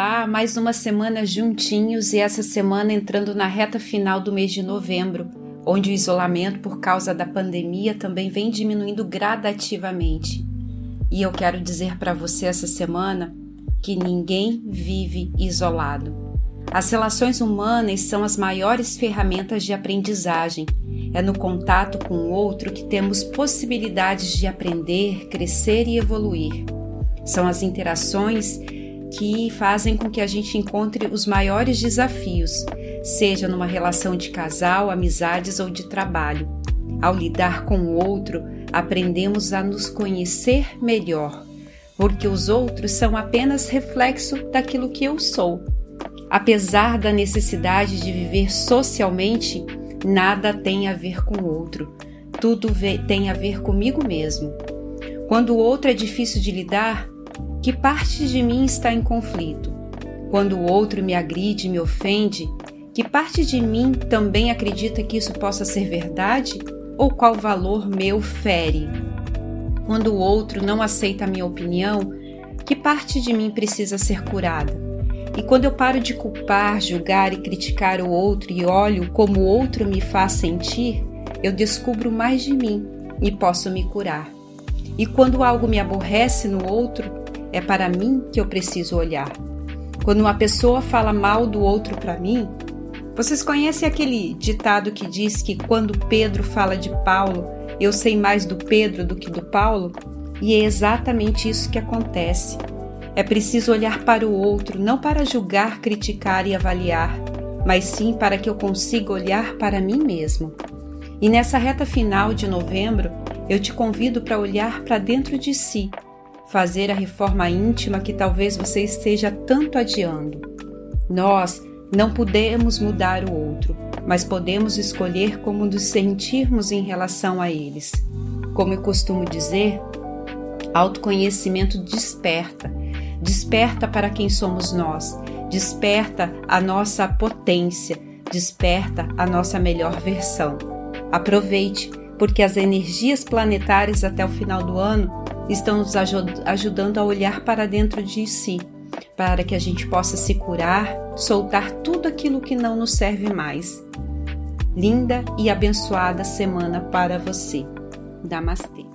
lá, mais uma semana juntinhos e essa semana entrando na reta final do mês de novembro, onde o isolamento por causa da pandemia também vem diminuindo gradativamente. E eu quero dizer para você essa semana que ninguém vive isolado. As relações humanas são as maiores ferramentas de aprendizagem. É no contato com o outro que temos possibilidades de aprender, crescer e evoluir. São as interações que fazem com que a gente encontre os maiores desafios, seja numa relação de casal, amizades ou de trabalho. Ao lidar com o outro, aprendemos a nos conhecer melhor, porque os outros são apenas reflexo daquilo que eu sou. Apesar da necessidade de viver socialmente, nada tem a ver com o outro, tudo tem a ver comigo mesmo. Quando o outro é difícil de lidar, que parte de mim está em conflito? Quando o outro me agride, me ofende, que parte de mim também acredita que isso possa ser verdade? Ou qual valor meu fere? Quando o outro não aceita a minha opinião, que parte de mim precisa ser curada? E quando eu paro de culpar, julgar e criticar o outro e olho como o outro me faz sentir, eu descubro mais de mim e posso me curar. E quando algo me aborrece no outro, é para mim que eu preciso olhar. Quando uma pessoa fala mal do outro para mim, vocês conhecem aquele ditado que diz que quando Pedro fala de Paulo, eu sei mais do Pedro do que do Paulo? E é exatamente isso que acontece. É preciso olhar para o outro, não para julgar, criticar e avaliar, mas sim para que eu consiga olhar para mim mesmo. E nessa reta final de novembro, eu te convido para olhar para dentro de si, fazer a reforma íntima que talvez você esteja tanto adiando. Nós não podemos mudar o outro, mas podemos escolher como nos sentirmos em relação a eles. Como eu costumo dizer, autoconhecimento desperta, desperta para quem somos nós, desperta a nossa potência, desperta a nossa melhor versão. Aproveite, porque as energias planetárias até o final do ano estão nos ajudando a olhar para dentro de si, para que a gente possa se curar, soltar tudo aquilo que não nos serve mais. Linda e abençoada semana para você. Namastê.